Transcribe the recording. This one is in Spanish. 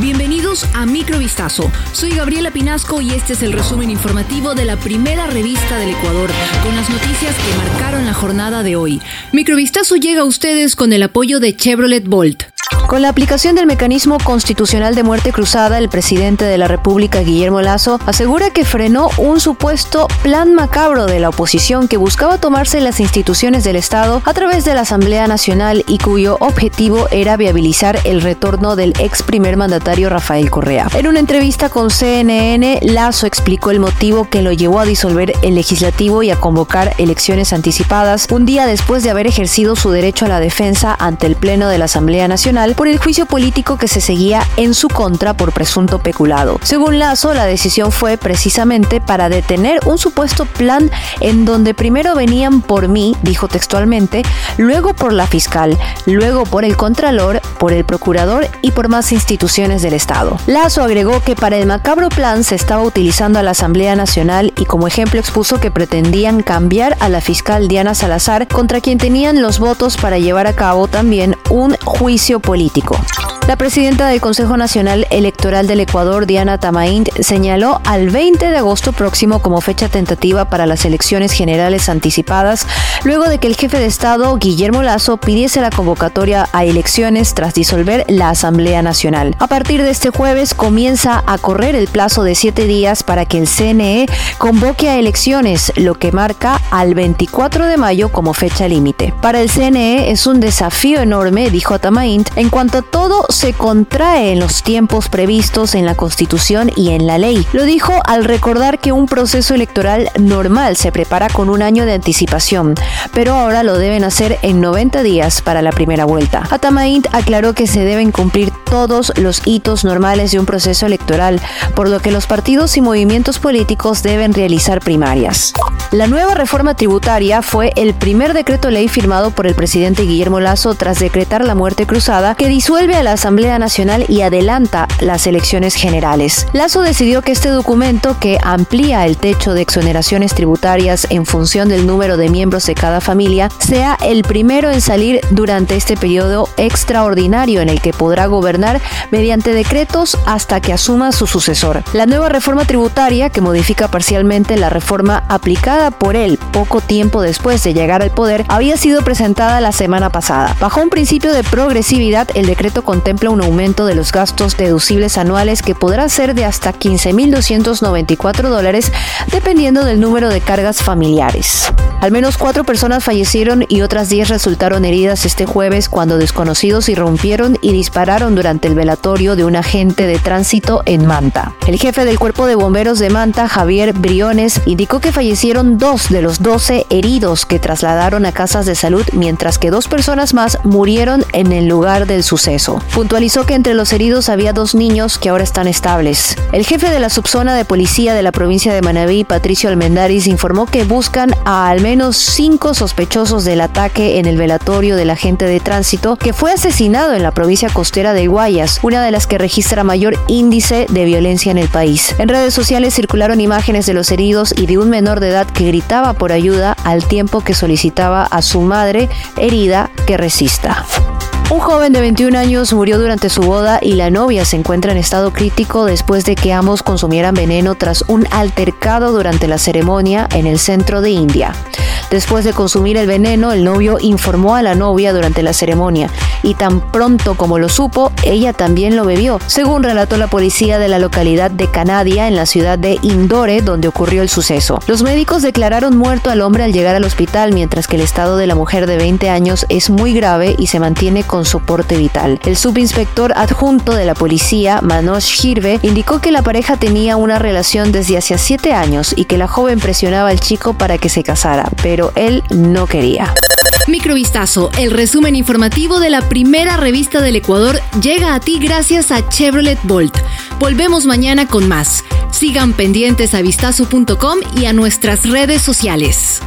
Bienvenidos a Microvistazo. Soy Gabriela Pinasco y este es el resumen informativo de la primera revista del Ecuador, con las noticias que marcaron la jornada de hoy. Microvistazo llega a ustedes con el apoyo de Chevrolet Bolt. Con la aplicación del mecanismo constitucional de muerte cruzada, el presidente de la República, Guillermo Lazo, asegura que frenó un supuesto plan macabro de la oposición que buscaba tomarse las instituciones del Estado a través de la Asamblea Nacional y cuyo objetivo era viabilizar el retorno del ex primer mandatario Rafael Correa. En una entrevista con CNN, Lazo explicó el motivo que lo llevó a disolver el legislativo y a convocar elecciones anticipadas un día después de haber ejercido su derecho a la defensa ante el Pleno de la Asamblea Nacional por el juicio político que se seguía en su contra por presunto peculado. Según Lazo, la decisión fue precisamente para detener un supuesto plan en donde primero venían por mí, dijo textualmente, luego por la fiscal, luego por el contralor, por el procurador y por más instituciones del Estado. Lazo agregó que para el macabro plan se estaba utilizando a la Asamblea Nacional y como ejemplo expuso que pretendían cambiar a la fiscal Diana Salazar contra quien tenían los votos para llevar a cabo también un juicio político político la presidenta del Consejo Nacional Electoral del Ecuador, Diana Tamaint, señaló al 20 de agosto próximo como fecha tentativa para las elecciones generales anticipadas, luego de que el jefe de Estado, Guillermo Lazo, pidiese la convocatoria a elecciones tras disolver la Asamblea Nacional. A partir de este jueves comienza a correr el plazo de siete días para que el CNE convoque a elecciones, lo que marca al 24 de mayo como fecha límite. Para el CNE es un desafío enorme, dijo Tamaint, en cuanto todo se contrae en los tiempos previstos en la Constitución y en la ley. Lo dijo al recordar que un proceso electoral normal se prepara con un año de anticipación, pero ahora lo deben hacer en 90 días para la primera vuelta. Atamaint aclaró que se deben cumplir todos los hitos normales de un proceso electoral, por lo que los partidos y movimientos políticos deben realizar primarias. La nueva reforma tributaria fue el primer decreto ley firmado por el presidente Guillermo Lazo tras decretar la muerte cruzada que disuelve a la Asamblea Nacional y adelanta las elecciones generales. Lazo decidió que este documento, que amplía el techo de exoneraciones tributarias en función del número de miembros de cada familia, sea el primero en salir durante este periodo extraordinario en el que podrá gobernar mediante decretos hasta que asuma su sucesor. La nueva reforma tributaria, que modifica parcialmente la reforma aplicada por él poco tiempo después de llegar al poder, había sido presentada la semana pasada. Bajo un principio de progresividad, el decreto contempla un aumento de los gastos deducibles anuales que podrá ser de hasta 15.294 dólares dependiendo del número de cargas familiares. Al menos cuatro personas fallecieron y otras diez resultaron heridas este jueves cuando desconocidos irrumpieron y dispararon durante el velatorio de un agente de tránsito en Manta. El jefe del cuerpo de bomberos de Manta, Javier Briones, indicó que fallecieron dos de los 12 heridos que trasladaron a casas de salud, mientras que dos personas más murieron en el lugar del suceso. Puntualizó que entre los heridos había dos niños que ahora están estables. El jefe de la subzona de policía de la provincia de Manabí, Patricio Almendaris, informó que buscan a al menos cinco sospechosos del ataque en el velatorio del agente de tránsito que fue asesinado en la provincia costera de Guayas, una de las que registra mayor índice de violencia en el país. En redes sociales circularon imágenes de los heridos y de un menor de edad que gritaba por ayuda al tiempo que solicitaba a su madre herida que resista. Un joven de 21 años murió durante su boda y la novia se encuentra en estado crítico después de que ambos consumieran veneno tras un altercado durante la ceremonia en el centro de India. Después de consumir el veneno, el novio informó a la novia durante la ceremonia y tan pronto como lo supo, ella también lo bebió, según relató la policía de la localidad de Canadia en la ciudad de Indore, donde ocurrió el suceso. Los médicos declararon muerto al hombre al llegar al hospital, mientras que el estado de la mujer de 20 años es muy grave y se mantiene con soporte vital. El subinspector adjunto de la policía, Manoj Hirve, indicó que la pareja tenía una relación desde hace 7 años y que la joven presionaba al chico para que se casara, él no quería. Microvistazo, el resumen informativo de la primera revista del Ecuador, llega a ti gracias a Chevrolet Bolt. Volvemos mañana con más. Sigan pendientes a vistazo.com y a nuestras redes sociales.